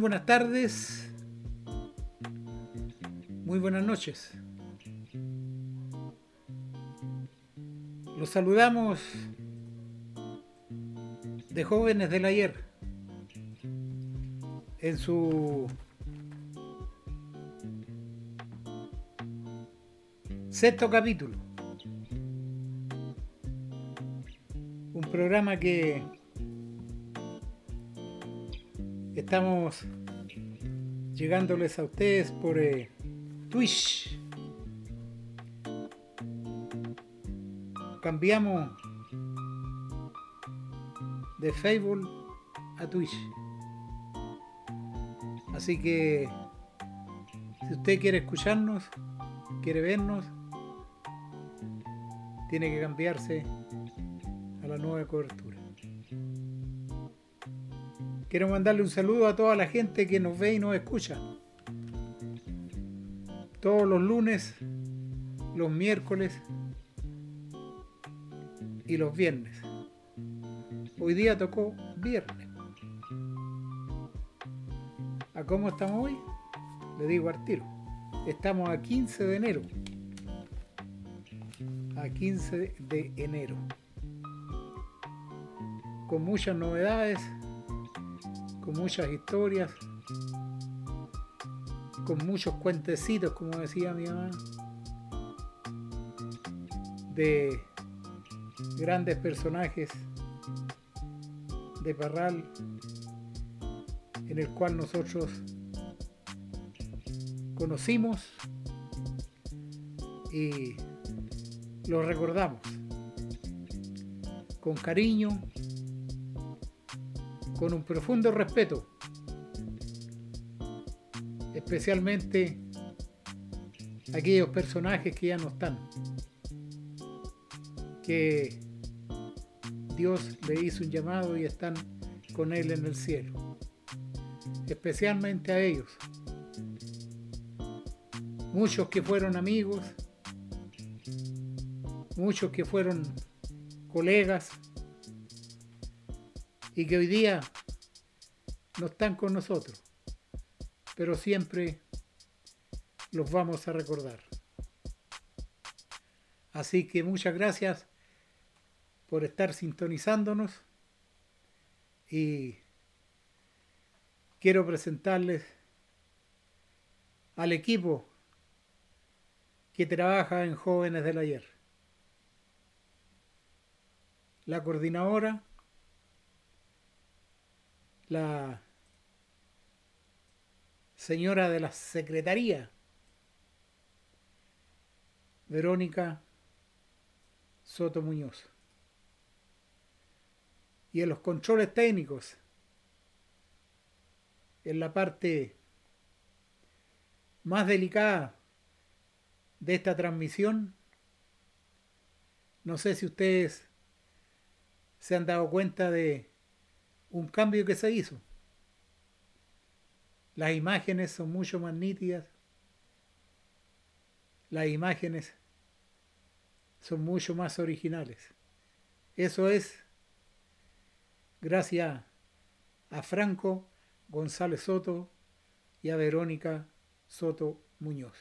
Buenas tardes, muy buenas noches. Los saludamos de jóvenes del ayer en su sexto capítulo. Un programa que estamos llegándoles a ustedes por eh, Twitch. Cambiamos de Facebook a Twitch. Así que si usted quiere escucharnos, quiere vernos, tiene que cambiarse a la nueva cobertura. Quiero mandarle un saludo a toda la gente que nos ve y nos escucha. Todos los lunes, los miércoles y los viernes. Hoy día tocó viernes. ¿A cómo estamos hoy? Le digo al tiro. Estamos a 15 de enero. A 15 de enero. Con muchas novedades con muchas historias, con muchos cuentecitos, como decía mi mamá, de grandes personajes de Parral, en el cual nosotros conocimos y lo recordamos con cariño con un profundo respeto, especialmente aquellos personajes que ya no están, que Dios le hizo un llamado y están con Él en el cielo, especialmente a ellos, muchos que fueron amigos, muchos que fueron colegas, y que hoy día no están con nosotros, pero siempre los vamos a recordar. Así que muchas gracias por estar sintonizándonos y quiero presentarles al equipo que trabaja en Jóvenes del Ayer. La coordinadora la señora de la Secretaría, Verónica Soto Muñoz. Y en los controles técnicos, en la parte más delicada de esta transmisión, no sé si ustedes se han dado cuenta de un cambio que se hizo. Las imágenes son mucho más nítidas. Las imágenes son mucho más originales. Eso es gracias a Franco González Soto y a Verónica Soto Muñoz.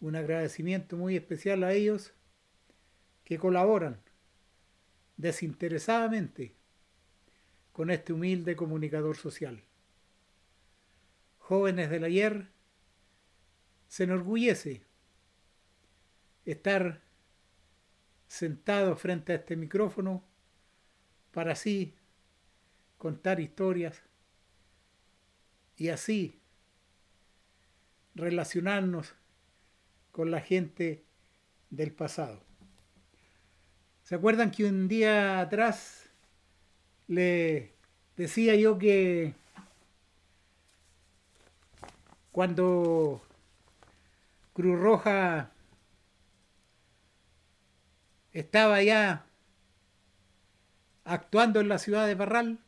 Un agradecimiento muy especial a ellos que colaboran desinteresadamente con este humilde comunicador social. Jóvenes del ayer, se enorgullece estar sentado frente a este micrófono para así contar historias y así relacionarnos con la gente del pasado. ¿Se acuerdan que un día atrás le decía yo que cuando Cruz Roja estaba ya actuando en la ciudad de Parral,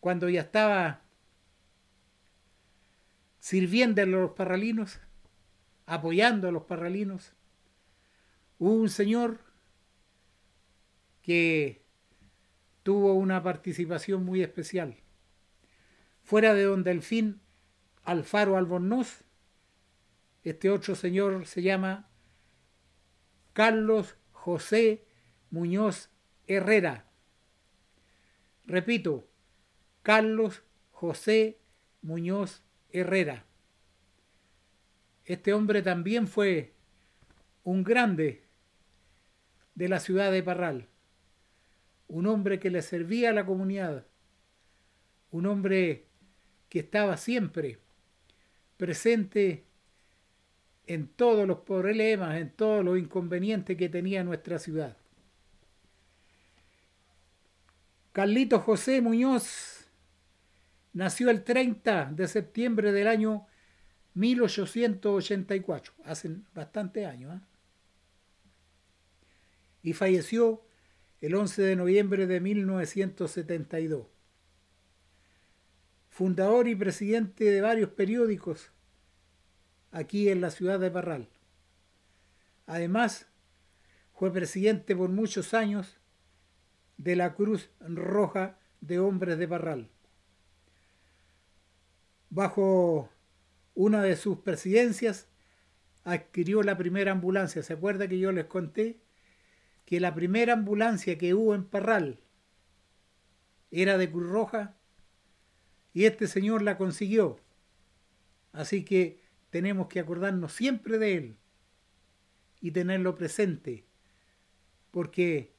cuando ya estaba sirviendo a los parralinos, apoyando a los parralinos, hubo un señor que tuvo una participación muy especial. fuera de don Delfín Alfaro Albornoz, este otro señor se llama Carlos José Muñoz Herrera. Repito, Carlos José Muñoz Herrera. Este hombre también fue un grande de la ciudad de Parral, un hombre que le servía a la comunidad, un hombre que estaba siempre presente en todos los problemas, en todos los inconvenientes que tenía nuestra ciudad. Carlito José Muñoz nació el 30 de septiembre del año 1884, hace bastante años, ¿eh? y falleció el 11 de noviembre de 1972. Fundador y presidente de varios periódicos aquí en la ciudad de Parral. Además, fue presidente por muchos años de la Cruz Roja de Hombres de Parral. Bajo una de sus presidencias adquirió la primera ambulancia. ¿Se acuerda que yo les conté que la primera ambulancia que hubo en Parral era de Cruz Roja? Y este señor la consiguió. Así que tenemos que acordarnos siempre de él y tenerlo presente, porque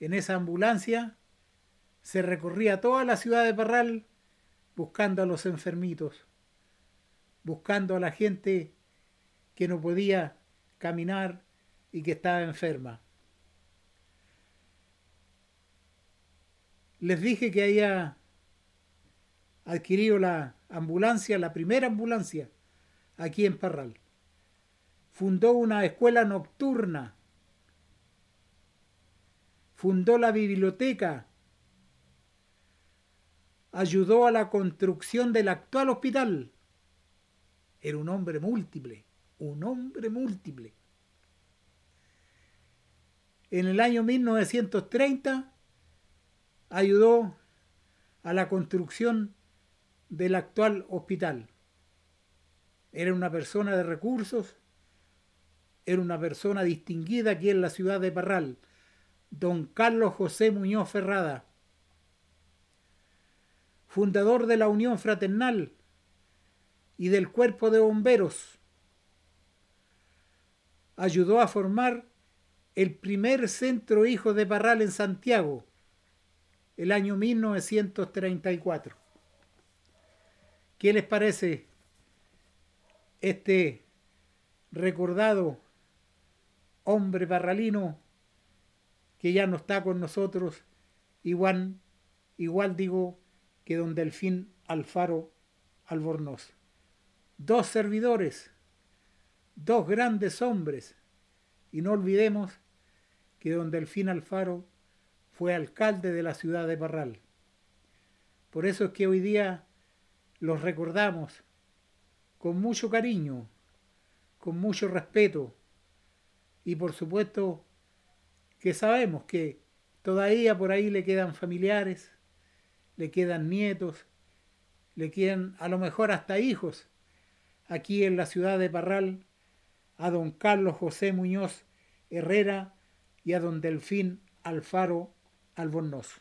en esa ambulancia se recorría toda la ciudad de Parral buscando a los enfermitos, buscando a la gente que no podía caminar y que estaba enferma. Les dije que había adquirido la ambulancia, la primera ambulancia aquí en Parral. Fundó una escuela nocturna. Fundó la biblioteca. Ayudó a la construcción del actual hospital. Era un hombre múltiple, un hombre múltiple. En el año 1930 ayudó a la construcción del actual hospital. Era una persona de recursos, era una persona distinguida aquí en la ciudad de Parral, don Carlos José Muñoz Ferrada, fundador de la Unión Fraternal y del Cuerpo de Bomberos. Ayudó a formar el primer centro hijo de Parral en Santiago, el año 1934. ¿Qué les parece este recordado hombre parralino que ya no está con nosotros, igual, igual digo que don Delfín Alfaro Albornoz. Dos servidores, dos grandes hombres, y no olvidemos que don Delfín Alfaro fue alcalde de la ciudad de Parral. Por eso es que hoy día los recordamos con mucho cariño, con mucho respeto y por supuesto que sabemos que todavía por ahí le quedan familiares, le quedan nietos, le quedan a lo mejor hasta hijos aquí en la ciudad de Parral a don Carlos José Muñoz Herrera y a don Delfín Alfaro Albornoz.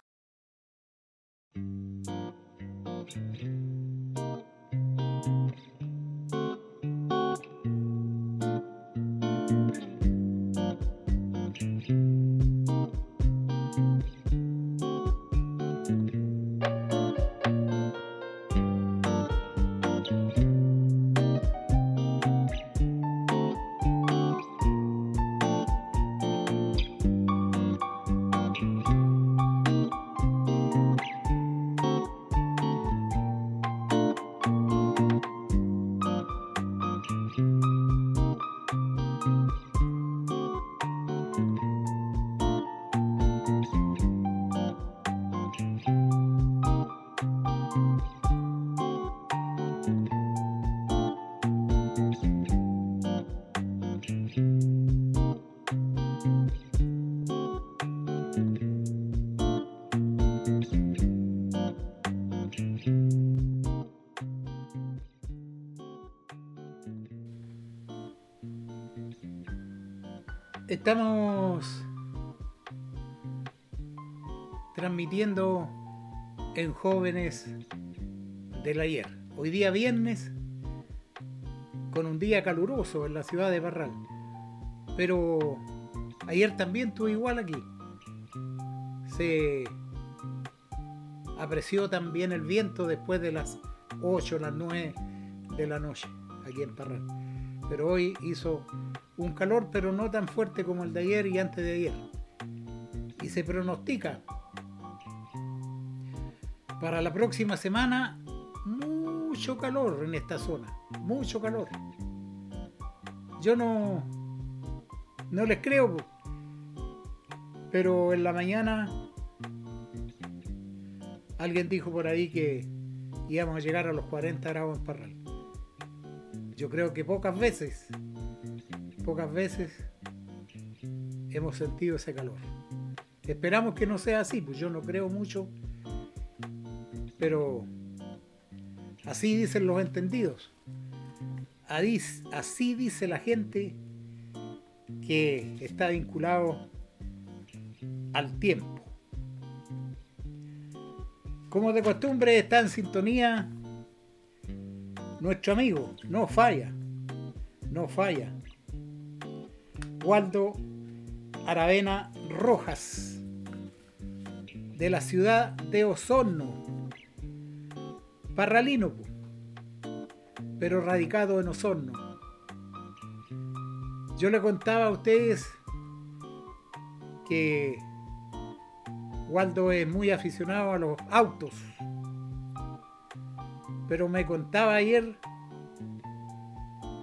Estamos transmitiendo en jóvenes del ayer. Hoy día viernes, con un día caluroso en la ciudad de Barral. Pero ayer también estuvo igual aquí. Se apreció también el viento después de las 8 o las 9 de la noche aquí en Parral. Pero hoy hizo un calor, pero no tan fuerte como el de ayer y antes de ayer. Y se pronostica para la próxima semana mucho calor en esta zona, mucho calor. Yo no no les creo, pero en la mañana alguien dijo por ahí que íbamos a llegar a los 40 grados en Parral. Yo creo que pocas veces, pocas veces hemos sentido ese calor. Esperamos que no sea así, pues yo no creo mucho, pero así dicen los entendidos. Así dice la gente que está vinculado al tiempo. Como de costumbre está en sintonía nuestro amigo, no falla, no falla. Waldo Aravena Rojas, de la ciudad de Osorno, parralino, pero radicado en Osorno. Yo le contaba a ustedes que Waldo es muy aficionado a los autos pero me contaba ayer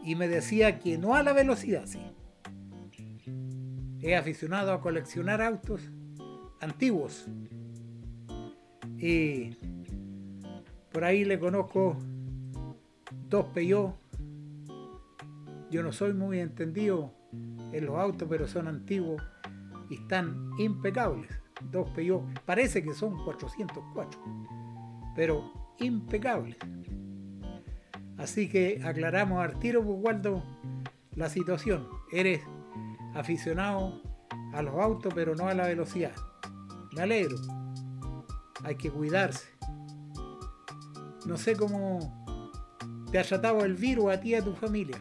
y me decía que no a la velocidad, sí. He aficionado a coleccionar autos antiguos. Y por ahí le conozco dos Peugeot. Yo no soy muy entendido en los autos, pero son antiguos y están impecables. Dos Peugeot. Parece que son 404, pero impecables. Así que aclaramos al tiro, pues, la situación. Eres aficionado a los autos, pero no a la velocidad. Me alegro. Hay que cuidarse. No sé cómo te ha tratado el virus a ti y a tu familia.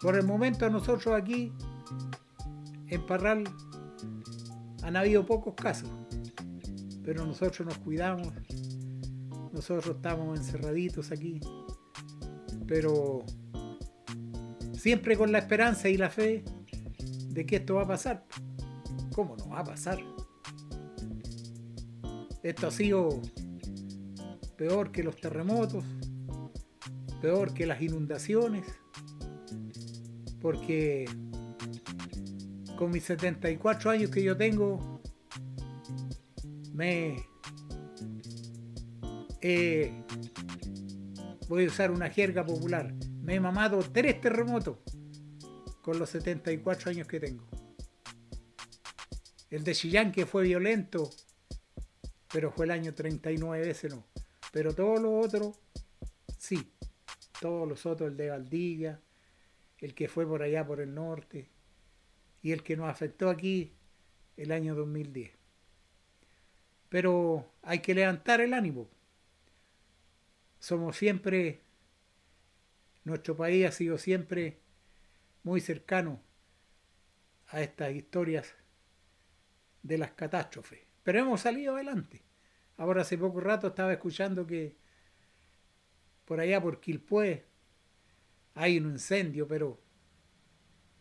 Por el momento a nosotros aquí, en Parral, han habido pocos casos. Pero nosotros nos cuidamos nosotros estamos encerraditos aquí, pero siempre con la esperanza y la fe de que esto va a pasar. ¿Cómo no va a pasar? Esto ha sido peor que los terremotos, peor que las inundaciones, porque con mis 74 años que yo tengo, me voy a usar una jerga popular, me he mamado tres terremotos con los 74 años que tengo. El de Chillán que fue violento, pero fue el año 39, ese no. Pero todos los otros, sí. Todos los otros, el de Valdivia, el que fue por allá por el norte y el que nos afectó aquí el año 2010. Pero hay que levantar el ánimo somos siempre, nuestro país ha sido siempre muy cercano a estas historias de las catástrofes. Pero hemos salido adelante. Ahora hace poco rato estaba escuchando que por allá por Quilpué hay un incendio, pero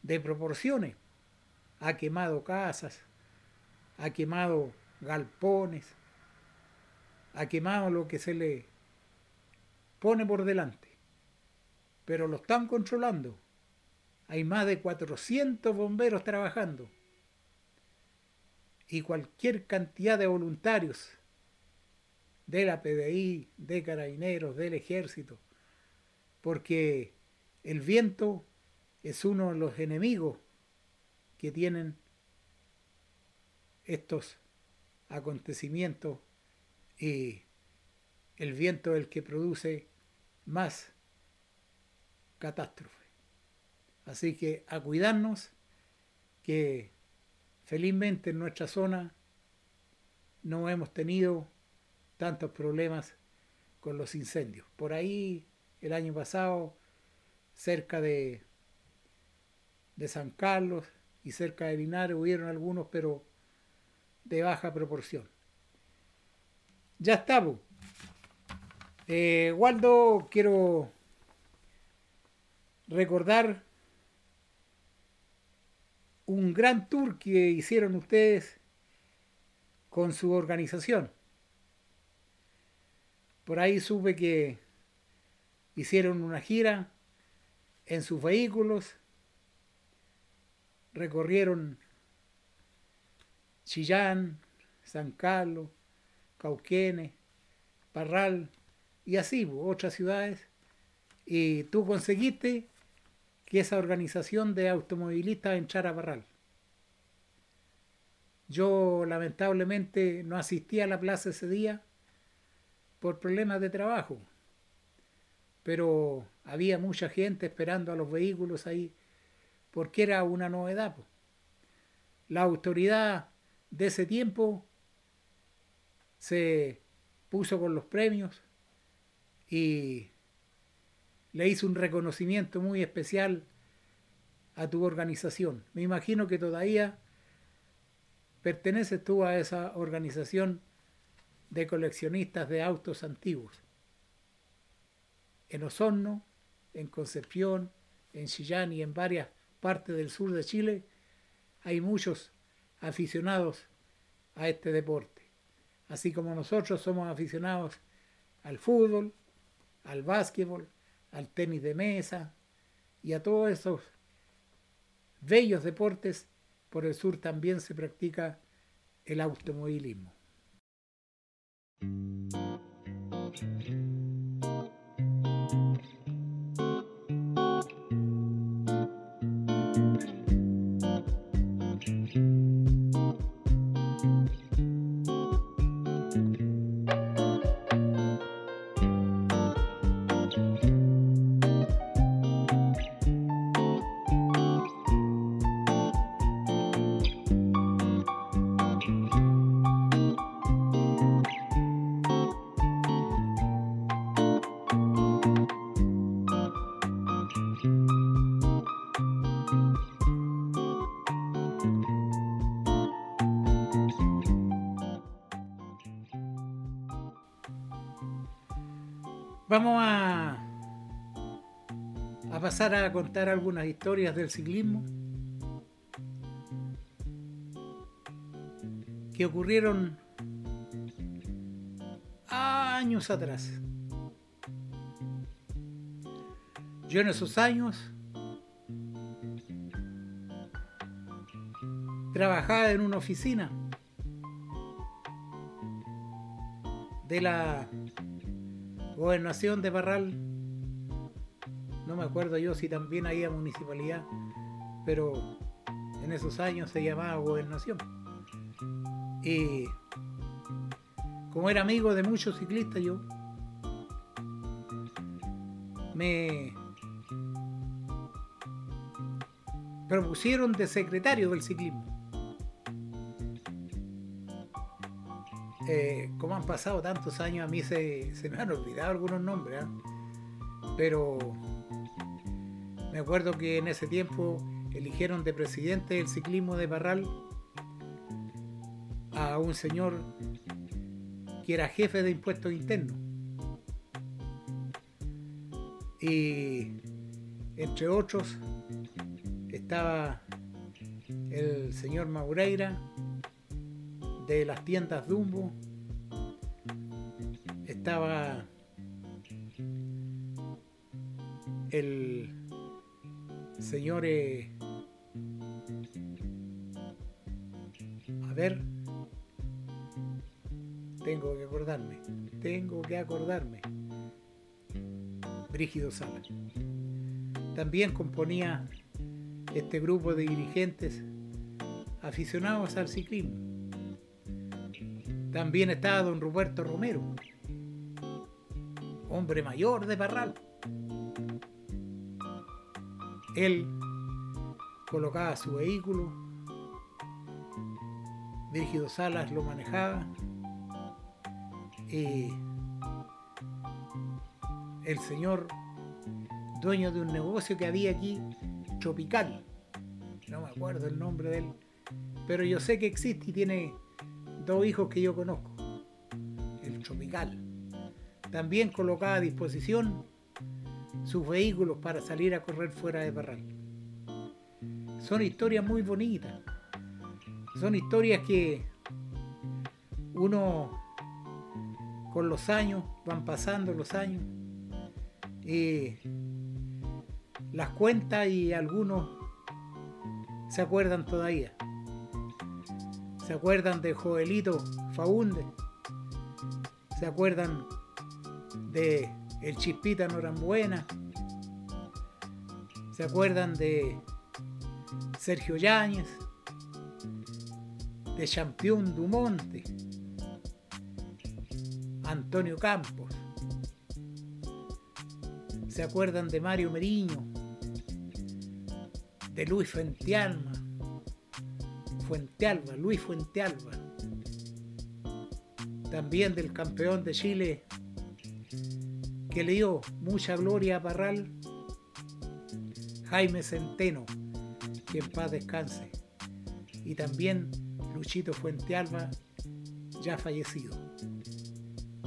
de proporciones. Ha quemado casas, ha quemado galpones, ha quemado lo que se le pone por delante. Pero lo están controlando. Hay más de 400 bomberos trabajando. Y cualquier cantidad de voluntarios de la PDI, de carabineros, del ejército. Porque el viento es uno de los enemigos que tienen estos acontecimientos y el viento es el que produce más catástrofe. Así que a cuidarnos, que felizmente en nuestra zona no hemos tenido tantos problemas con los incendios. Por ahí el año pasado, cerca de, de San Carlos y cerca de Linares hubieron algunos, pero de baja proporción. Ya estamos. Eh, Waldo, quiero recordar un gran tour que hicieron ustedes con su organización. Por ahí supe que hicieron una gira en sus vehículos, recorrieron Chillán, San Carlos, Cauquenes, Parral y así, otras ciudades. Y tú conseguiste que esa organización de automovilistas entrara a Parral. Yo lamentablemente no asistí a la plaza ese día por problemas de trabajo, pero había mucha gente esperando a los vehículos ahí porque era una novedad. La autoridad de ese tiempo se puso con los premios y le hizo un reconocimiento muy especial a tu organización. Me imagino que todavía perteneces tú a esa organización de coleccionistas de autos antiguos. En Osorno, en Concepción, en Chillán y en varias partes del sur de Chile hay muchos aficionados a este deporte. Así como nosotros somos aficionados al fútbol, al básquetbol, al tenis de mesa y a todos esos bellos deportes, por el sur también se practica el automovilismo. Vamos a, a pasar a contar algunas historias del ciclismo que ocurrieron años atrás. Yo en esos años trabajaba en una oficina de la Gobernación de Parral. No me acuerdo yo si también había municipalidad, pero en esos años se llamaba Gobernación. Y como era amigo de muchos ciclistas yo, me propusieron de secretario del ciclismo. Eh, como han pasado tantos años, a mí se, me han olvidado algunos nombres, ¿ah? pero me acuerdo que en ese tiempo eligieron de presidente del ciclismo de Parral a un señor que era jefe de impuestos internos. Y entre otros estaba el señor Maureira, de las tiendas Dumbo estaba el señor eh, a ver tengo que acordarme tengo que acordarme Brígido Sala. También componía este grupo de dirigentes aficionados al ciclismo también estaba don Roberto Romero, hombre mayor de Parral. Él colocaba su vehículo Virgido Salas lo manejaba. Y el señor dueño de un negocio que había aquí, Tropical. No me acuerdo el nombre de él, pero yo sé que existe y tiene dos hijos que yo conozco. El Tropical. También colocaba a disposición sus vehículos para salir a correr fuera de Parral. Son historias muy bonitas. Son historias que uno con los años, van pasando los años, y las cuenta y algunos se acuerdan todavía. Se acuerdan de Joelito Faunde, se acuerdan de El Chispita Norambuena, se acuerdan de Sergio Yáñez, de Champion Dumonte, Antonio Campos, se acuerdan de Mario Meriño, de Luis Fuentealba, Fuentealba, Luis Fuentealba, también del campeón de Chile que le dio mucha gloria a Parral, Jaime Centeno, que en paz descanse, y también Luchito Fuentealba, ya fallecido.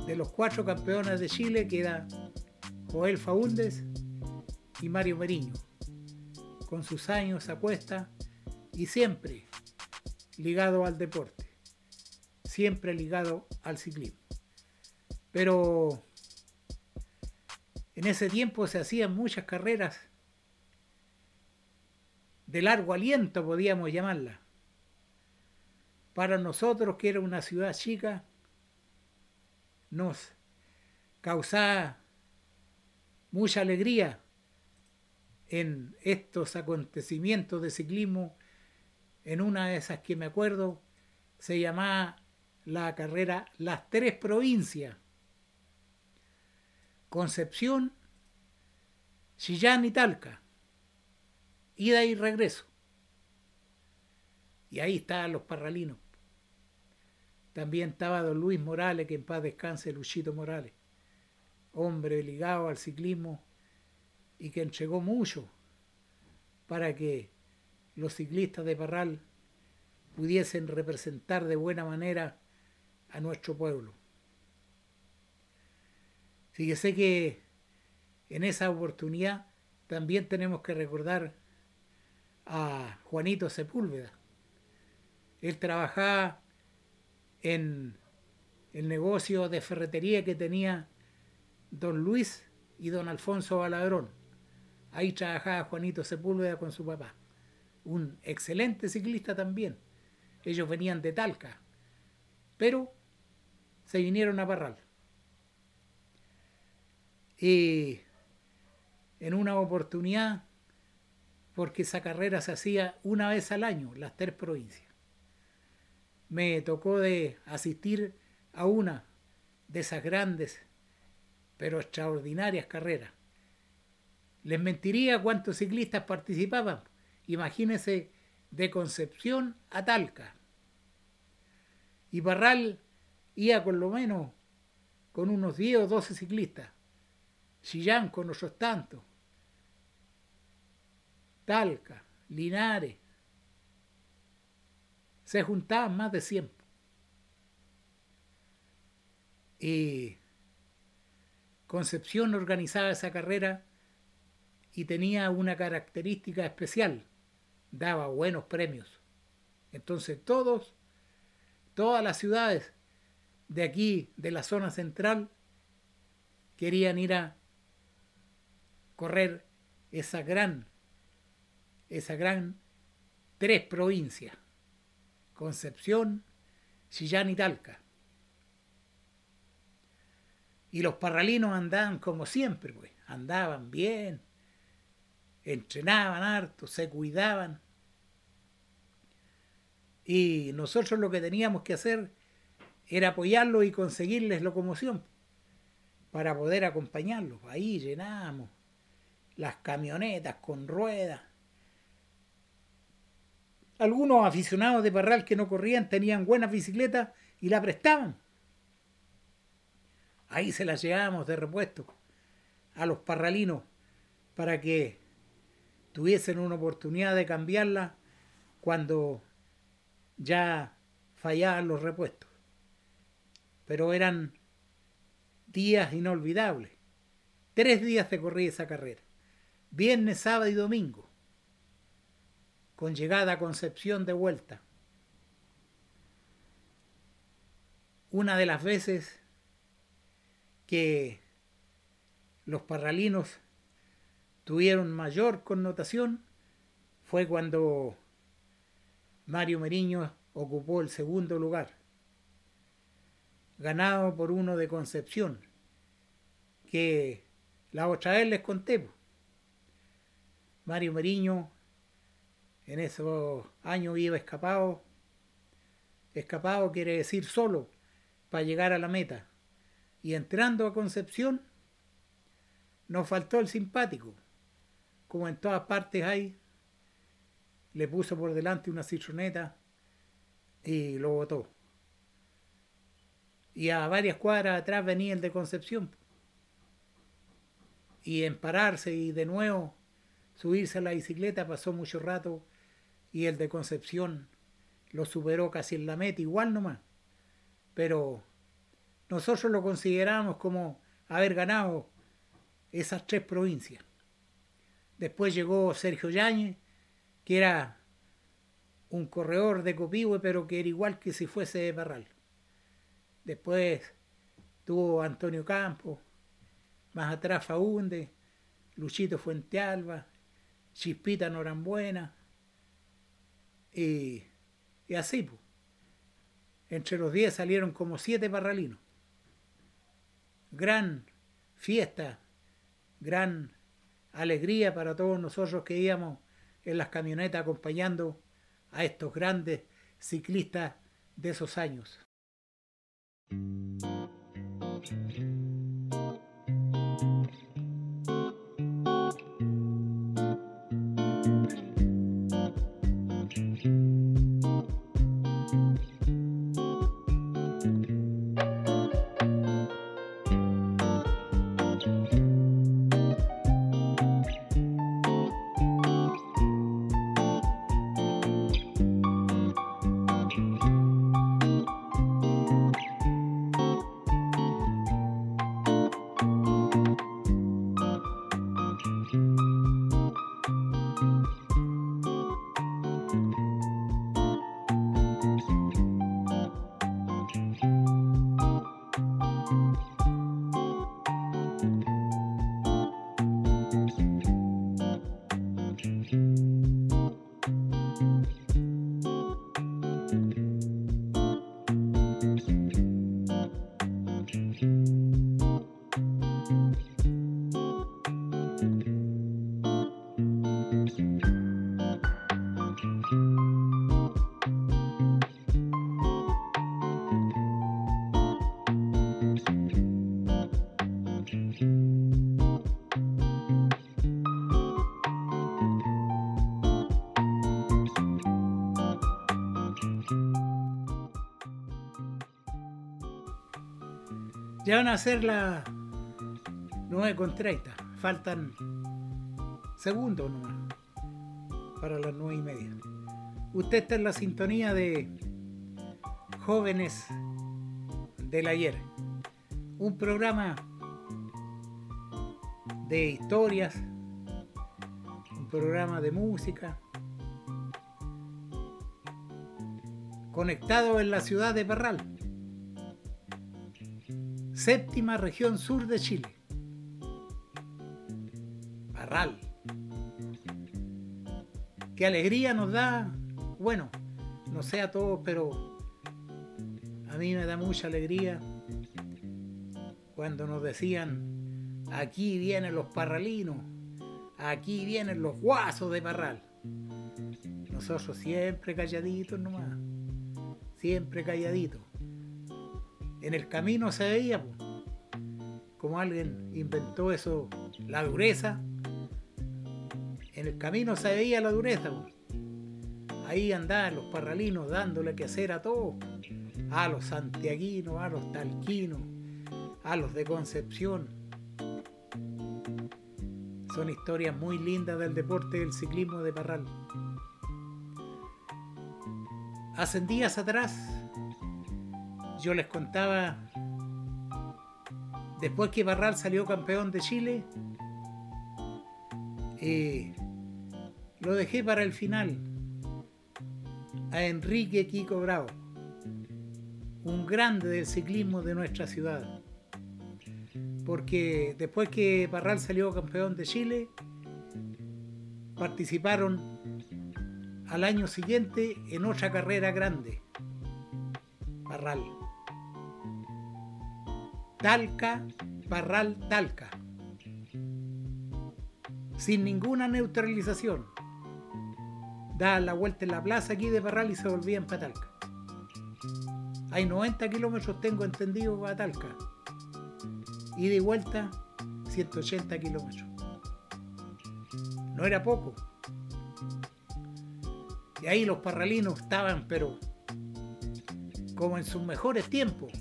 De los cuatro campeones de Chile queda Joel Faúndez y Mario Meriño, con sus años a cuesta y siempre ligado al deporte, siempre ligado al ciclismo. Pero en ese tiempo se hacían muchas carreras de largo aliento, podíamos llamarla. Para nosotros, que era una ciudad chica, nos causaba mucha alegría en estos acontecimientos de ciclismo. En una de esas que me acuerdo se llamaba la carrera Las Tres Provincias. Concepción, Chillán y Talca. Ida y regreso. Y ahí estaban los parralinos. También estaba don Luis Morales, que en paz descanse, Luchito Morales hombre ligado al ciclismo y que entregó mucho para que los ciclistas de Parral pudiesen representar de buena manera a nuestro pueblo. Fíjese que en esa oportunidad también tenemos que recordar a Juanito Sepúlveda. Él trabajaba en el negocio de ferretería que tenía don Luis y don Alfonso Baladrón. Ahí trabajaba Juanito Sepúlveda con su papá. Un excelente ciclista también. Ellos venían de Talca, pero se vinieron a Parral. Y en una oportunidad, porque esa carrera se hacía una vez al año, las tres provincias, me tocó de asistir a una de esas grandes pero extraordinarias carreras. Les mentiría cuántos ciclistas participaban. Imagínense de Concepción a Talca. Y Barral iba con lo menos con unos 10 o 12 ciclistas. Chillán con otros tantos. Talca, Linares. Se juntaban más de 100. Y Concepción organizaba esa carrera y tenía una característica especial, daba buenos premios. Entonces todos, todas las ciudades de aquí, de la zona central, querían ir a correr esa gran, esa gran tres provincias, Concepción, Chillán y Talca. Y los parralinos andaban como siempre, pues, andaban bien, entrenaban harto, se cuidaban. Y nosotros lo que teníamos que hacer era apoyarlos y conseguirles locomoción para poder acompañarlos. Ahí llenábamos las camionetas con ruedas, algunos aficionados de Parral que no corrían tenían buenas bicicletas y la prestaban. Ahí se las llevábamos de repuesto a los parralinos para que tuviesen una oportunidad de cambiarla cuando ya fallaban los repuestos. Pero eran días inolvidables. Tres días te corrí esa carrera. Viernes, sábado y domingo. Con llegada a Concepción de vuelta. Una de las veces que los parralinos tuvieron mayor connotación fue cuando Mario Meriño ocupó el segundo lugar, ganado por uno de Concepción, que la otra vez les conté. Mario Meriño en esos años iba escapado. Escapado quiere decir solo para llegar a la meta. Y entrando a Concepción, nos faltó el simpático. Como en todas partes hay, le puso por delante una citroneta y lo botó. Y a varias cuadras atrás venía el de Concepción. Y en pararse y de nuevo subirse a la bicicleta pasó mucho rato y el de Concepción lo superó casi en la meta, igual nomás. Pero nosotros lo consideramos como haber ganado esas tres provincias. Después llegó Sergio Yáñez, que era un corredor de Copihue, pero que era igual que si fuese de Parral. Después tuvo Antonio Campos, más atrás Faunde, Luchito Fuentealba, Chispita Norambuena, y, y así. Pues. Entre los diez salieron como siete parralinos. Gran fiesta, gran alegría para todos nosotros que íbamos en las camionetas acompañando a estos grandes ciclistas de esos años. Ya van a ser las 9.30. Faltan segundos para las 9 y media. Usted está en la sintonía de Jóvenes del Ayer. Un programa de historias, un programa de música, conectado en la ciudad de Parral séptima región sur de Chile. Parral. Qué alegría nos da, bueno, no sé a todos, pero a mí me da mucha alegría cuando nos decían, aquí vienen los parralinos, aquí vienen los guasos de Parral. Nosotros siempre calladitos nomás, siempre calladitos en el camino se veía como alguien inventó eso, la dureza. En el camino se veía la dureza. ahí andaban los parralinos dándole que hacer a todos, a los santiaguinos, a los talquinos, a los de Concepción. Son historias muy lindas del deporte del ciclismo de Parral. Hace días atrás yo les contaba, después que Parral salió campeón de Chile, eh, lo dejé para el final a Enrique Kiko Bravo, un grande del ciclismo de nuestra ciudad. Porque después que Parral salió campeón de Chile, participaron al año siguiente en otra carrera grande, Parral. Talca, Parral, Talca. Sin ninguna neutralización daban la vuelta en la plaza aquí de Parral y se volvían para Talca. Hay 90 kilómetros, tengo entendido, para Talca. Y de vuelta, 180 kilómetros. No era poco. Y ahí los parralinos estaban, pero como en sus mejores tiempos,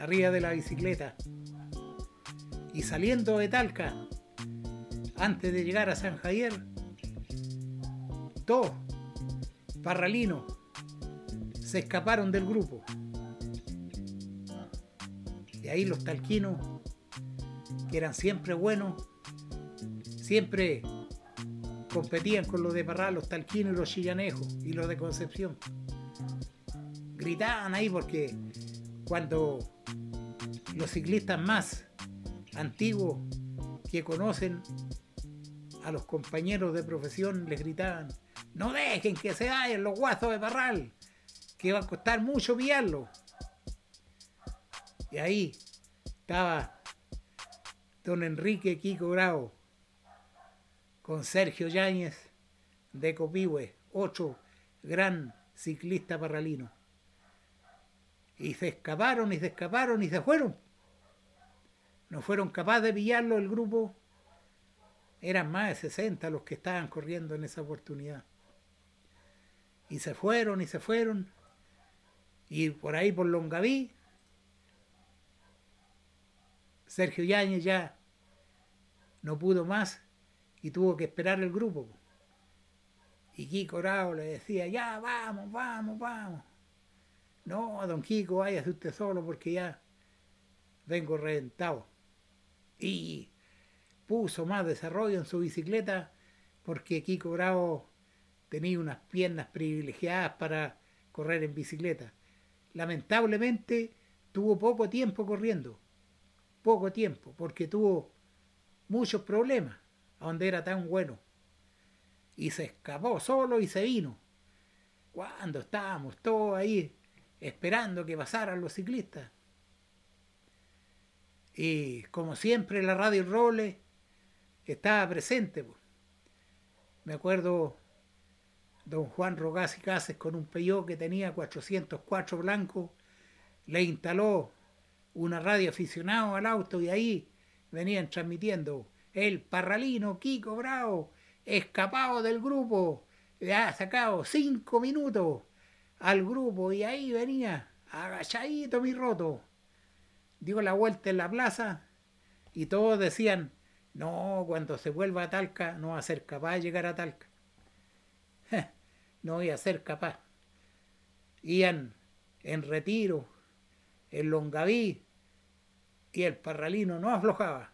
arriba de la bicicleta. Y saliendo de Talca, antes de llegar a San Javier, dos parralinos se escaparon del grupo. Y ahí los talquinos, que eran siempre buenos, siempre competían con los de Parral, los talquinos y los chillanejos y los de Concepción. Gritaban ahí porque cuando los ciclistas más antiguos que conocen a los compañeros de profesión les gritaban no dejen que se vayan los guazos de Parral, que va a costar mucho pillarlo. Y ahí estaba don Enrique Kiko Bravo con Sergio Yáñez de Copihue, otro gran ciclista parralino. Y se escaparon y se escaparon y se fueron. No fueron capaces de pillarlo el grupo. Eran más de 60 los que estaban corriendo en esa oportunidad. Y se fueron y se fueron. Y por ahí por Longaví, Sergio Yáñez ya no pudo más y tuvo que esperar el grupo. Y Kiko Bravo le decía, ya, vamos, vamos, vamos. No, don Kiko, váyase usted solo porque ya vengo reventado. Y puso más desarrollo en su bicicleta porque Kiko Bravo tenía unas piernas privilegiadas para correr en bicicleta. Lamentablemente tuvo poco tiempo corriendo, poco tiempo, porque tuvo muchos problemas a donde era tan bueno. Y se escapó solo y se vino. Cuando estábamos todos ahí esperando que pasaran los ciclistas. Y como siempre la radio Roble estaba presente. Me acuerdo don Juan Rogás y Cases con un Peugeot que tenía 404 blanco, le instaló una radio aficionado al auto y ahí venían transmitiendo el parralino Kiko Bravo, escapado del grupo, le ha sacado cinco minutos al grupo y ahí venía, agachadito mi roto. Dio la vuelta en la plaza y todos decían, no, cuando se vuelva a Talca no va a ser capaz de llegar a Talca no iba a ser capaz. Iban en retiro, en Longaví, y el parralino no aflojaba.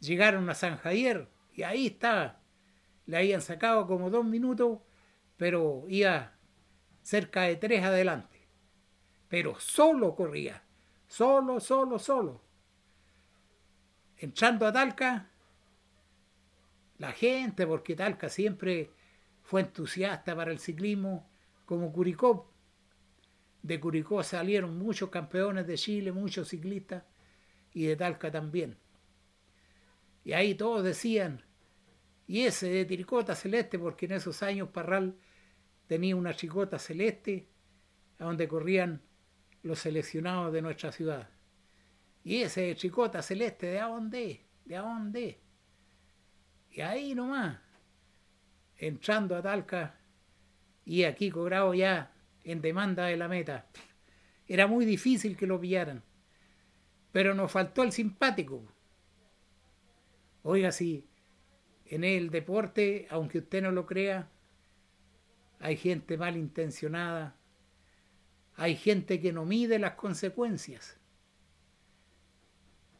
Llegaron a San Javier y ahí estaba. Le habían sacado como dos minutos, pero iba cerca de tres adelante. Pero solo corría, solo, solo, solo. Entrando a Talca, la gente, porque Talca siempre fue entusiasta para el ciclismo como Curicó. De Curicó salieron muchos campeones de Chile, muchos ciclistas y de Talca también. Y ahí todos decían, y ese de tricota celeste, porque en esos años Parral tenía una chicota celeste a donde corrían los seleccionados de nuestra ciudad. Y ese de tricota celeste, ¿de dónde? ¿De dónde? Y ahí nomás entrando a Talca, y aquí cobrado ya en demanda de la meta. Era muy difícil que lo pillaran, pero nos faltó el simpático. Oiga, si en el deporte, aunque usted no lo crea, hay gente malintencionada, hay gente que no mide las consecuencias.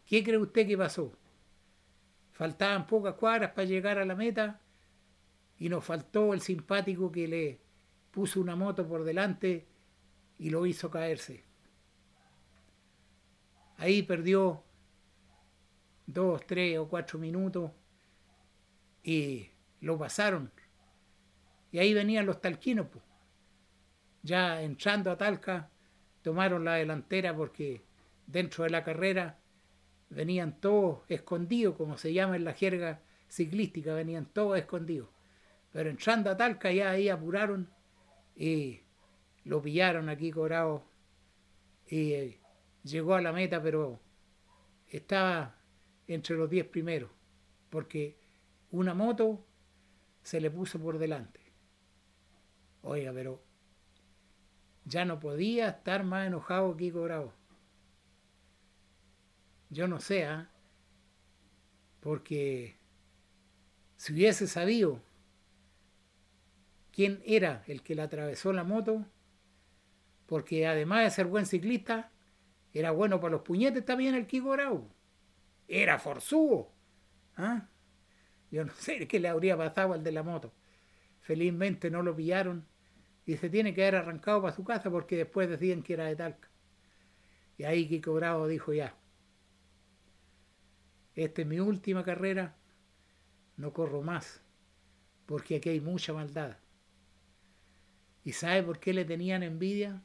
¿Qué cree usted que pasó? Faltaban pocas cuadras para llegar a la meta y nos faltó el simpático que le puso una moto por delante y lo hizo caerse. Ahí perdió dos, tres o cuatro minutos y lo pasaron. Y ahí venían los talquinos. Ya entrando a Talca, tomaron la delantera porque dentro de la carrera venían todos escondidos, como se llama en la jerga ciclística, venían todos escondidos. Pero entrando a Talca ya ahí apuraron y lo pillaron aquí cobrado y eh, llegó a la meta, pero estaba entre los diez primeros, porque una moto se le puso por delante. Oiga, pero ya no podía estar más enojado que Kiko Bravo. Yo no sé, ¿ah? porque si hubiese sabido quién era el que le atravesó la moto, porque además de ser buen ciclista, era bueno para los puñetes también el Kiko Bravo. Era forzudo. ¿ah? Yo no sé qué le habría pasado al de la moto. Felizmente no lo pillaron y se tiene que haber arrancado para su casa porque después decían que era de Talca. Y ahí Kiko Bravo dijo ya, esta es mi última carrera, no corro más, porque aquí hay mucha maldad. ¿Y sabe por qué le tenían envidia?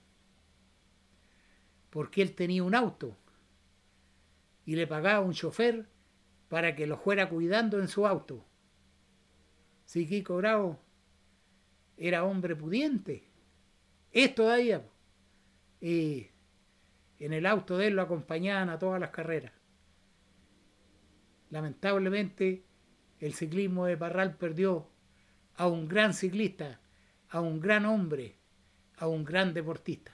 Porque él tenía un auto y le pagaba un chofer para que lo fuera cuidando en su auto. Si Kiko Bravo era hombre pudiente, es todavía. Y en el auto de él lo acompañaban a todas las carreras. Lamentablemente, el ciclismo de Parral perdió a un gran ciclista, a un gran hombre, a un gran deportista.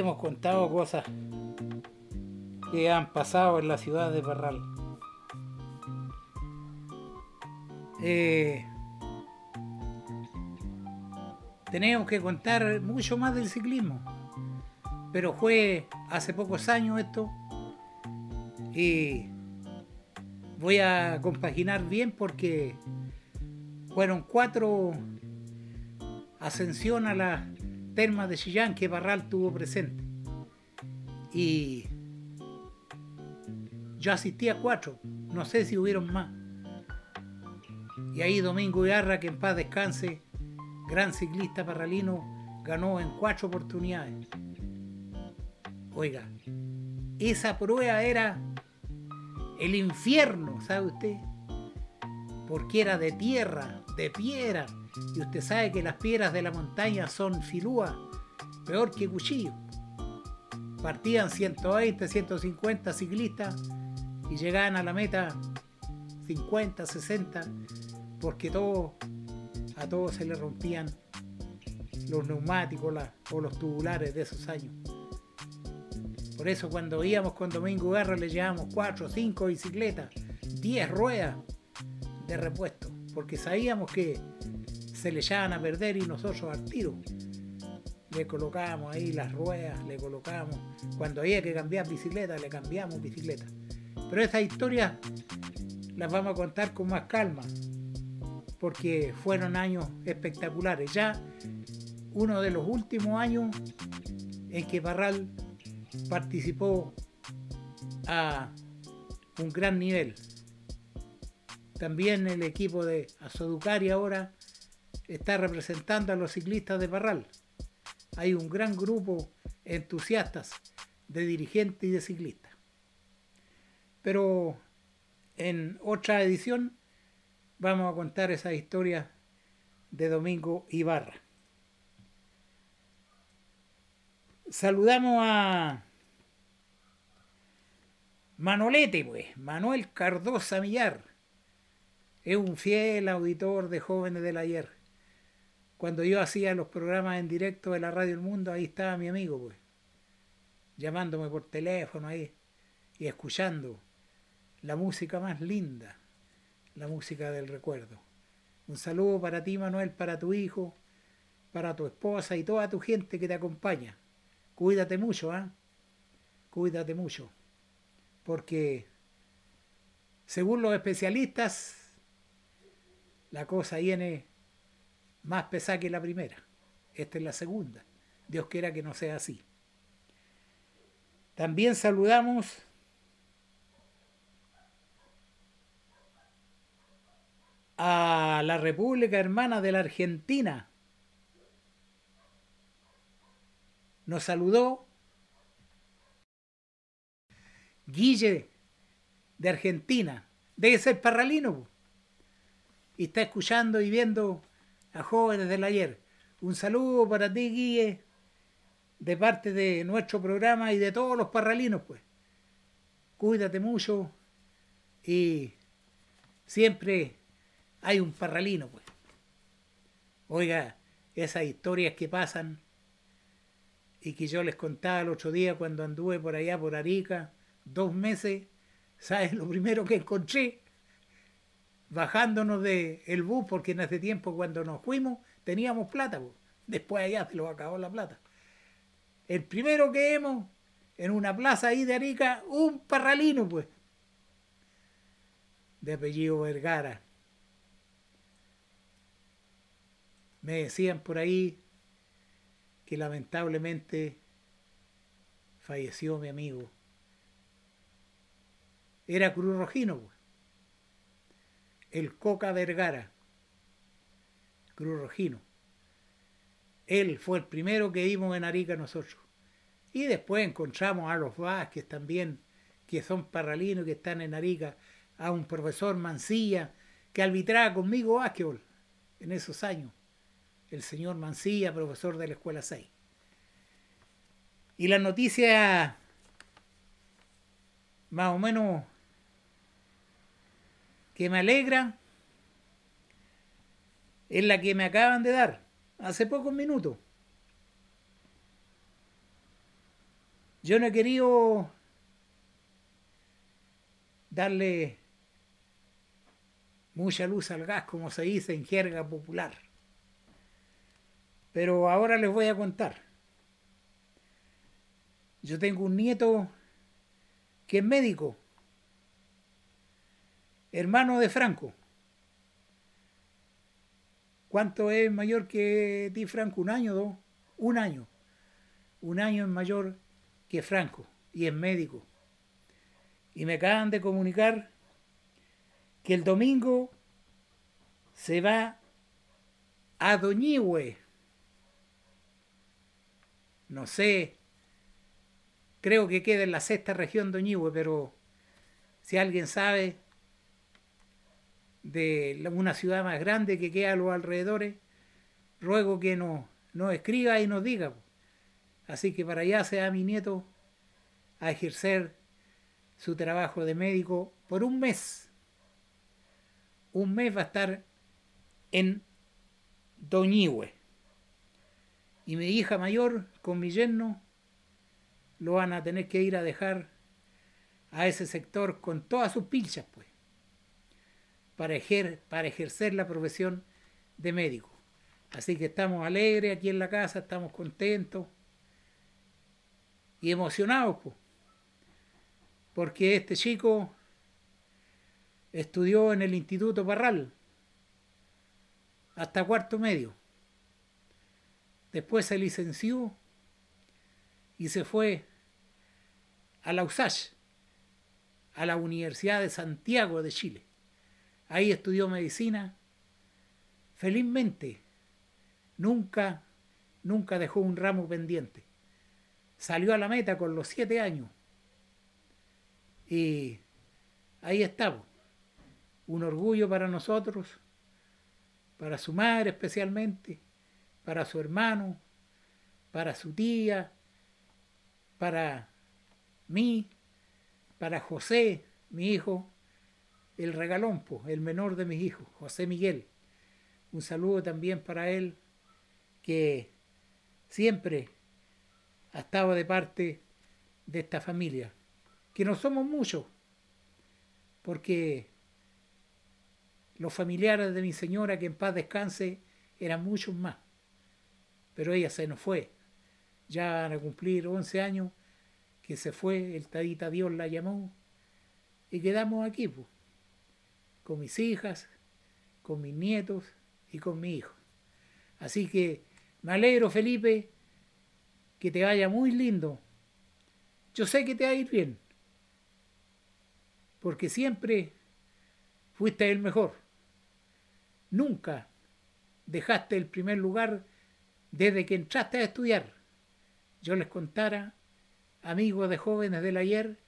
Hemos contado cosas que han pasado en la ciudad de Parral. Eh, tenemos que contar mucho más del ciclismo, pero fue hace pocos años esto y voy a compaginar bien porque fueron cuatro ascensión a las termas de Chillán que Barral tuvo presente. Y yo asistí a cuatro, no sé si hubieron más. Y ahí Domingo Iarra, que en paz descanse, gran ciclista parralino, ganó en cuatro oportunidades. Oiga, esa prueba era el infierno, ¿sabe usted? Porque era de tierra, de piedra, y usted sabe que las piedras de la montaña son filúas, peor que cuchillo. Partían 120, 150 ciclistas y llegaban a la meta 50, 60, porque todo, a todos se le rompían los neumáticos o los tubulares de esos años. Por eso cuando íbamos con Domingo Guerra le llevábamos 4 o 5 bicicletas, 10 ruedas de repuesto, porque sabíamos que se le echaban a perder y nosotros al tiro. Le colocábamos ahí las ruedas, le colocábamos. Cuando había que cambiar bicicleta, le cambiamos bicicleta. Pero esas historias las vamos a contar con más calma, porque fueron años espectaculares. Ya uno de los últimos años en que Parral participó a un gran nivel. También el equipo de Azoducari ahora está representando a los ciclistas de Parral. Hay un gran grupo entusiastas de dirigentes y de ciclistas. Pero en otra edición vamos a contar esa historia de Domingo Ibarra. Saludamos a Manolete, pues, Manuel Cardosa Millar. Es un fiel auditor de jóvenes del ayer cuando yo hacía los programas en directo de la Radio El Mundo, ahí estaba mi amigo, pues, llamándome por teléfono ahí y escuchando la música más linda, la música del recuerdo. Un saludo para ti, Manuel, para tu hijo, para tu esposa y toda tu gente que te acompaña. Cuídate mucho, ¿ah? Cuídate mucho. Porque, según los especialistas, la cosa viene más pesada que la primera. Esta es la segunda. Dios quiera que no sea así. También saludamos a la República Hermana de la Argentina. Nos saludó Guille de Argentina. Debe ser parralino. Y está escuchando y viendo a jóvenes del ayer. Un saludo para ti, Guille, de parte de nuestro programa y de todos los parralinos, pues. Cuídate mucho y siempre hay un parralino, pues. Oiga, esas historias que pasan y que yo les contaba el otro día cuando anduve por allá por Arica, dos meses, ¿sabes lo primero que encontré? Bajándonos del el bus, porque en ese tiempo cuando nos fuimos teníamos plata, después allá se lo acabó la plata. El primero que vemos en una plaza ahí de Arica, un parralino, pues, de apellido Vergara. Me decían por ahí que lamentablemente falleció mi amigo. Era Cruz Rojino, pues el Coca Vergara, Cruz Rojino. Él fue el primero que vimos en Arica nosotros. Y después encontramos a los Vázquez también, que son parralinos que están en Arica, a un profesor Mancilla, que arbitraba conmigo básquetbol en esos años. El señor Mancilla, profesor de la Escuela 6. Y la noticia más o menos que me alegra es la que me acaban de dar hace pocos minutos. Yo no he querido darle mucha luz al gas, como se dice en jerga popular. Pero ahora les voy a contar. Yo tengo un nieto que es médico, hermano de Franco. ¿Cuánto es mayor que ti, Franco? ¿Un año dos? Un año. Un año es mayor que Franco y es médico. Y me acaban de comunicar que el domingo se va a Doñihue. No sé, creo que queda en la sexta región Doñihue, pero si alguien sabe de una ciudad más grande que queda a los alrededores, ruego que nos, nos escriba y nos diga. Así que para allá se va mi nieto a ejercer su trabajo de médico por un mes. Un mes va a estar en Doñihue. Y mi hija mayor con mi yerno lo van a tener que ir a dejar a ese sector con todas sus pilchas, pues, para, para ejercer la profesión de médico. Así que estamos alegres aquí en la casa, estamos contentos y emocionados, porque este chico estudió en el Instituto Parral hasta cuarto medio. Después se licenció y se fue a la USACH, a la Universidad de Santiago de Chile. Ahí estudió medicina. Felizmente, nunca, nunca dejó un ramo pendiente. Salió a la meta con los siete años. Y ahí estamos. Un orgullo para nosotros para su madre especialmente, para su hermano, para su tía, para mí, para José, mi hijo, el regalompo, el menor de mis hijos, José Miguel. Un saludo también para él, que siempre ha estado de parte de esta familia, que no somos muchos, porque los familiares de mi señora, que en paz descanse, eran muchos más. Pero ella se nos fue. Ya van a cumplir 11 años que se fue, el Tadita Dios la llamó. Y quedamos aquí, pues, con mis hijas, con mis nietos y con mi hijo. Así que me alegro, Felipe, que te vaya muy lindo. Yo sé que te va a ir bien, porque siempre fuiste el mejor nunca dejaste el primer lugar desde que entraste a estudiar. Yo les contara, amigos de jóvenes del ayer,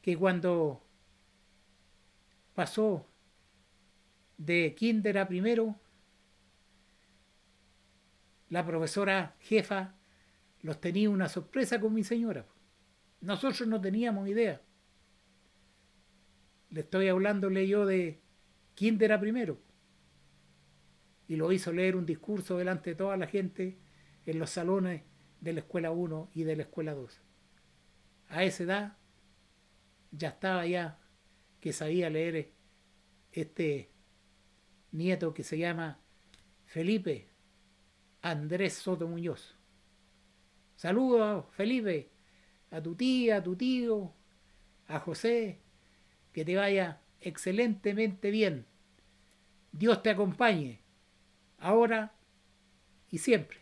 que cuando pasó de kinder a primero, la profesora jefa los tenía una sorpresa con mi señora. Nosotros no teníamos idea. Le estoy hablándole yo de kinder a primero y lo hizo leer un discurso delante de toda la gente en los salones de la escuela 1 y de la escuela 2. A esa edad ya estaba ya que sabía leer este nieto que se llama Felipe Andrés Soto Muñoz. Saludos, Felipe, a tu tía, a tu tío, a José, que te vaya excelentemente bien. Dios te acompañe ahora y siempre.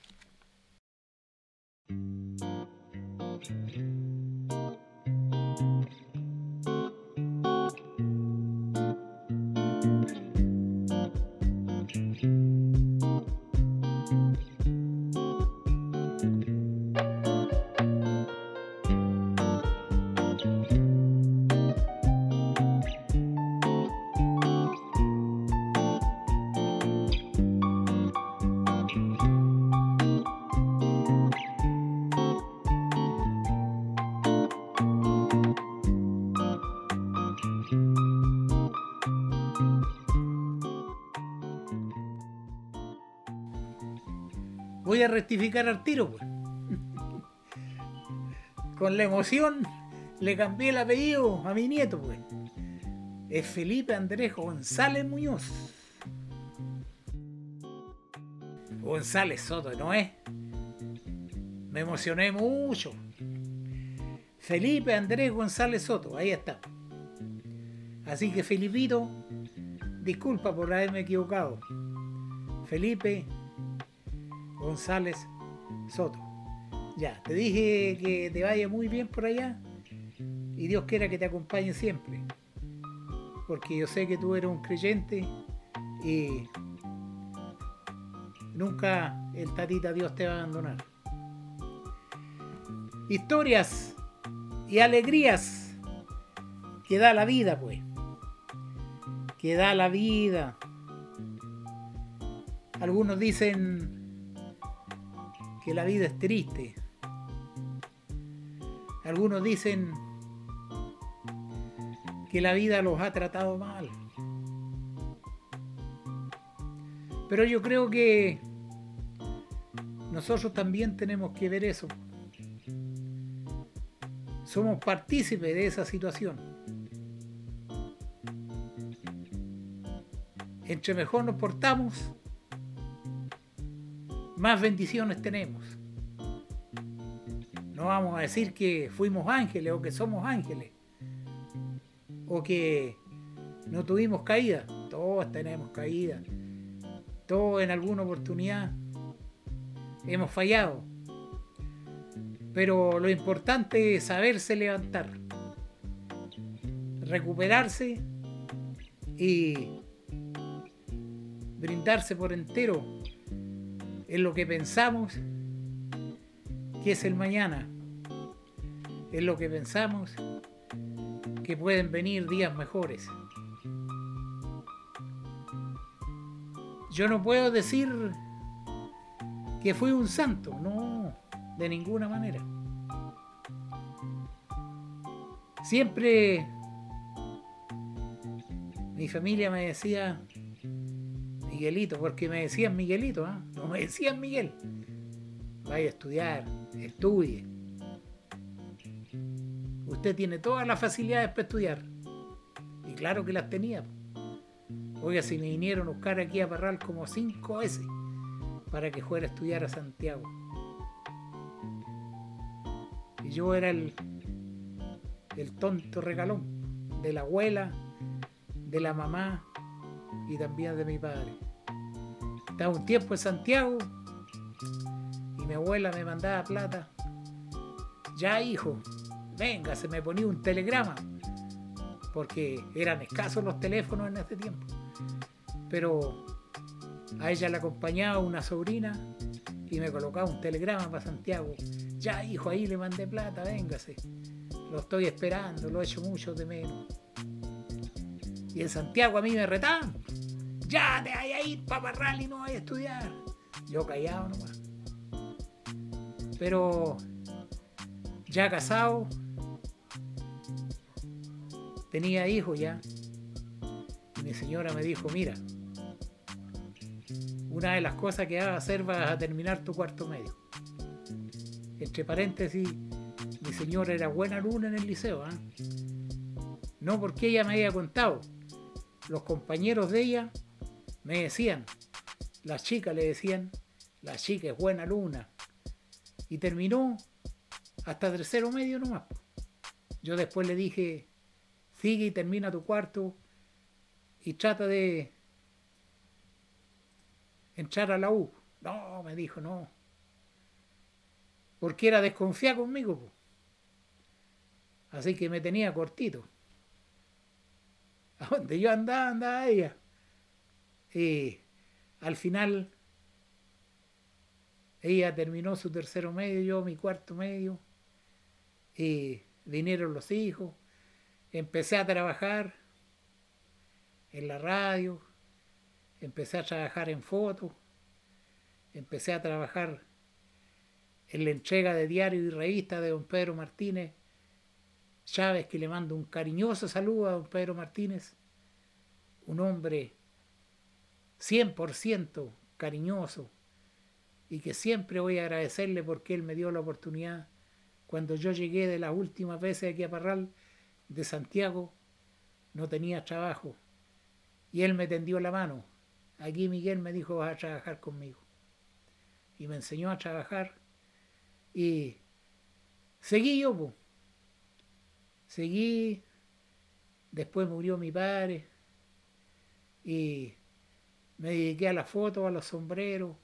Rectificar al tiro. Pues. con la emoción le cambié el apellido a mi nieto, pues. Es Felipe Andrés González Muñoz. González Soto, ¿no es? Me emocioné mucho. Felipe Andrés González Soto, ahí está. Así que Felipito, disculpa por haberme equivocado. Felipe González Soto. Ya, te dije que te vaya muy bien por allá y Dios quiera que te acompañe siempre. Porque yo sé que tú eres un creyente y nunca el tatita Dios te va a abandonar. Historias y alegrías que da la vida, pues. Que da la vida. Algunos dicen que la vida es triste. Algunos dicen que la vida los ha tratado mal. Pero yo creo que nosotros también tenemos que ver eso. Somos partícipes de esa situación. Entre mejor nos portamos, más bendiciones tenemos. No vamos a decir que fuimos ángeles o que somos ángeles o que no tuvimos caída. Todos tenemos caída. Todos en alguna oportunidad hemos fallado. Pero lo importante es saberse levantar, recuperarse y brindarse por entero en lo que pensamos que es el mañana, en lo que pensamos que pueden venir días mejores. Yo no puedo decir que fui un santo, no, de ninguna manera. Siempre mi familia me decía Miguelito, porque me decían Miguelito, ¿ah? no me decían Miguel. Vaya a estudiar, estudie usted tiene todas las facilidades para estudiar. Y claro que las tenía. Oiga, si me vinieron a buscar aquí a Parral como cinco veces para que fuera a estudiar a Santiago. Y yo era el, el tonto regalón de la abuela, de la mamá y también de mi padre. Estaba un tiempo en Santiago y mi abuela me mandaba plata. Ya, hijo, venga, se me ponía un telegrama, porque eran escasos los teléfonos en ese tiempo. Pero a ella le acompañaba una sobrina y me colocaba un telegrama para Santiago. Ya, hijo, ahí le mandé plata, véngase. Lo estoy esperando, lo he hecho mucho de menos. Y en Santiago a mí me retaban. Ya te hay a ir para Parral y no hay a estudiar. Yo callado nomás. Pero ya casado, tenía hijos ya. Mi señora me dijo, mira, una de las cosas que vas a hacer vas a terminar tu cuarto medio. Entre paréntesis, mi señora era buena luna en el liceo. ¿ah? No porque ella me haya contado. Los compañeros de ella me decían, las chicas le decían, la chica es buena luna. Y terminó hasta tercero medio nomás. Yo después le dije, sigue y termina tu cuarto y trata de entrar a la U. No, me dijo, no. Porque era desconfiada conmigo. Así que me tenía cortito. A donde yo andaba, andaba ella. Y al final ella terminó su tercero medio, yo mi cuarto medio. Y vinieron los hijos empecé a trabajar en la radio, empecé a trabajar en fotos, empecé a trabajar en la entrega de diario y revista de don Pedro Martínez Chávez, que le mando un cariñoso saludo a don Pedro Martínez, un hombre 100% cariñoso y que siempre voy a agradecerle porque él me dio la oportunidad cuando yo llegué de las últimas veces aquí a Parral de Santiago, no tenía trabajo. Y él me tendió la mano. Aquí Miguel me dijo, vas a trabajar conmigo. Y me enseñó a trabajar. Y seguí yo, Seguí. Después murió mi padre. Y me dediqué a las fotos, a los sombreros,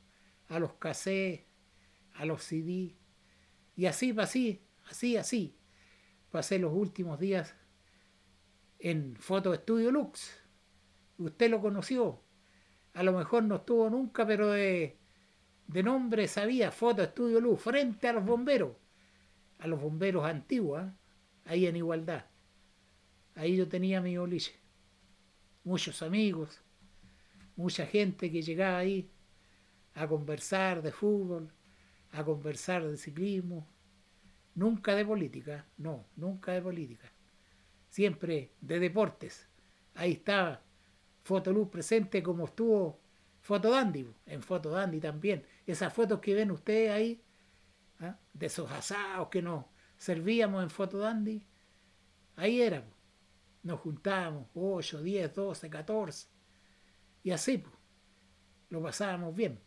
a los cassettes, a los CD. Y así, así, así, así. Pasé los últimos días en Foto Estudio Lux. Usted lo conoció. A lo mejor no estuvo nunca, pero de, de nombre sabía Foto Estudio Lux, frente a los bomberos. A los bomberos antiguos, ¿ah? ahí en igualdad. Ahí yo tenía mi boliche. Muchos amigos, mucha gente que llegaba ahí a conversar de fútbol, a conversar de ciclismo, nunca de política, no, nunca de política, siempre de deportes. Ahí estaba Fotoluz presente como estuvo Fotodandi, en Fotodandi también. Esas fotos que ven ustedes ahí, ¿ah? de esos asados que nos servíamos en Fotodandi, ahí éramos. Nos juntábamos 8, 10, 12, 14 y así, pues, lo pasábamos bien.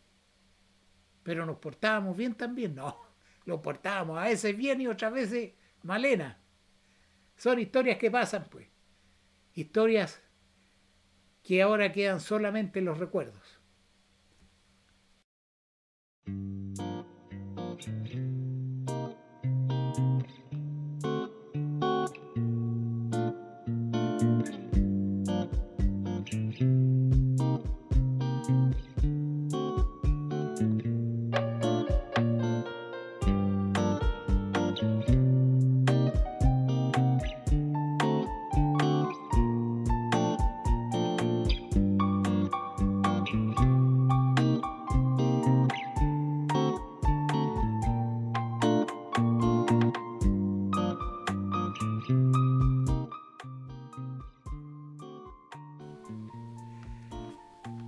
Pero nos portábamos bien también, no. Lo portábamos a veces bien y otras veces malena. Son historias que pasan, pues. Historias que ahora quedan solamente en los recuerdos.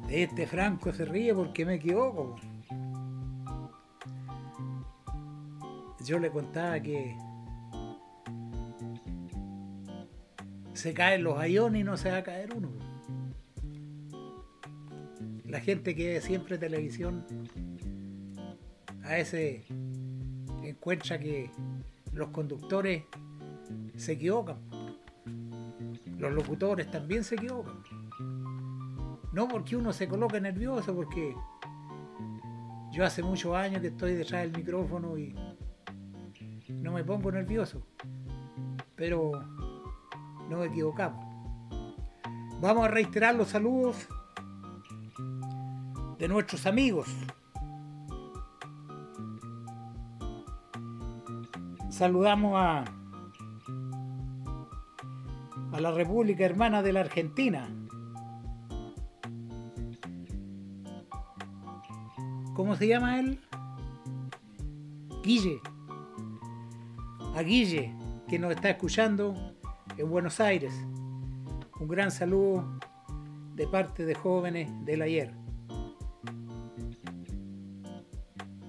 Este Franco se ríe porque me equivoco. Yo le contaba que se caen los ayones y no se va a caer uno. La gente que ve siempre televisión a ese encuentra que los conductores se equivocan. Los locutores también se equivocan. No porque uno se coloque nervioso, porque yo hace muchos años que estoy detrás del micrófono y no me pongo nervioso. Pero no me equivocamos. Vamos a reiterar los saludos de nuestros amigos. Saludamos a, la República Hermana de la Argentina, ¿Cómo se llama él? Guille. A Guille, que nos está escuchando en Buenos Aires. Un gran saludo de parte de jóvenes del ayer.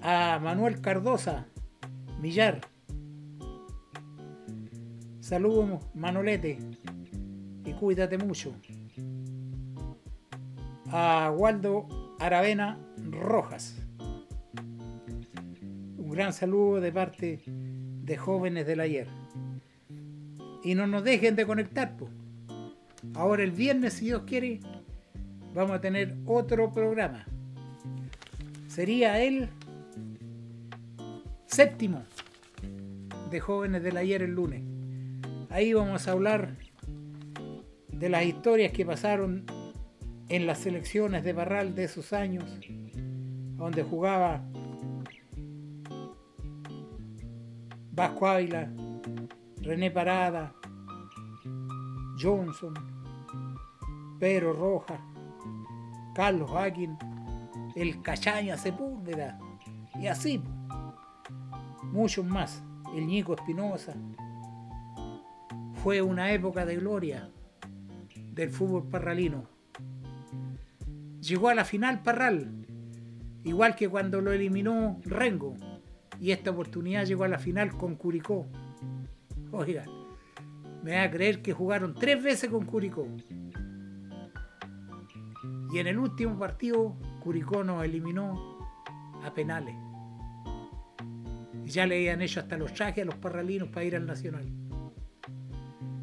A Manuel Cardosa, Millar. Saludos, Manolete, cuídate mucho. A Waldo Aravena Rojas gran saludo de parte de jóvenes del ayer. Y no nos dejen de conectar. pues. Ahora el viernes, si Dios quiere, vamos a tener otro programa. Sería el séptimo de jóvenes del ayer el lunes. Ahí vamos a hablar de las historias que pasaron en las selecciones de Barral de esos años, donde jugaba Vasco Ávila, René Parada, Johnson, Pedro Rojas, Carlos Akin, el Cachaña Sepúlveda y así, muchos más, el Ñico Espinosa. Fue una época de gloria del fútbol parralino. Llegó a la final Parral, igual que cuando lo eliminó Rengo y esta oportunidad llegó a la final con Curicó. Oiga, me va a creer que jugaron tres veces con Curicó. Y en el último partido, Curicó nos eliminó a penales. Ya le habían hecho hasta los trajes a los parralinos para ir al Nacional.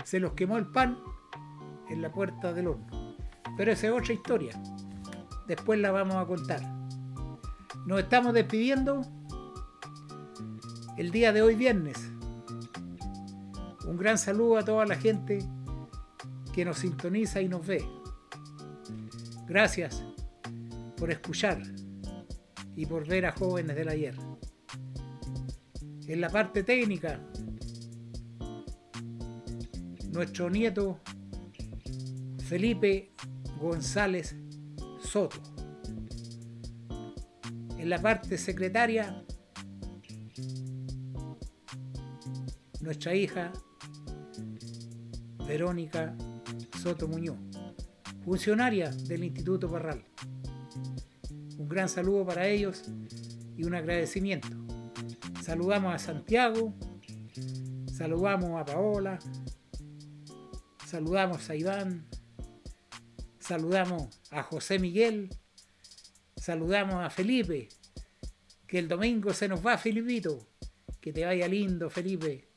Se los quemó el pan en la puerta del horno. Pero esa es otra historia. Después la vamos a contar. Nos estamos despidiendo el día de hoy viernes. Un gran saludo a toda la gente que nos sintoniza y nos ve. Gracias por escuchar y por ver a jóvenes del ayer. En la parte técnica, nuestro nieto Felipe González Soto. En la parte secretaria, nuestra hija Verónica Soto Muñoz, funcionaria del Instituto Parral. Un gran saludo para ellos y un agradecimiento. Saludamos a Santiago, saludamos a Paola, saludamos a Iván, saludamos a José Miguel, saludamos a Felipe, que el domingo se nos va Felipito, que te vaya lindo Felipe,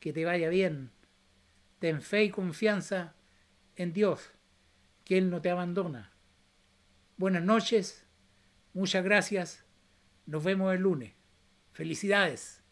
que te vaya bien. Ten fe y confianza en Dios, que Él no te abandona. Buenas noches, muchas gracias, nos vemos el lunes. Felicidades.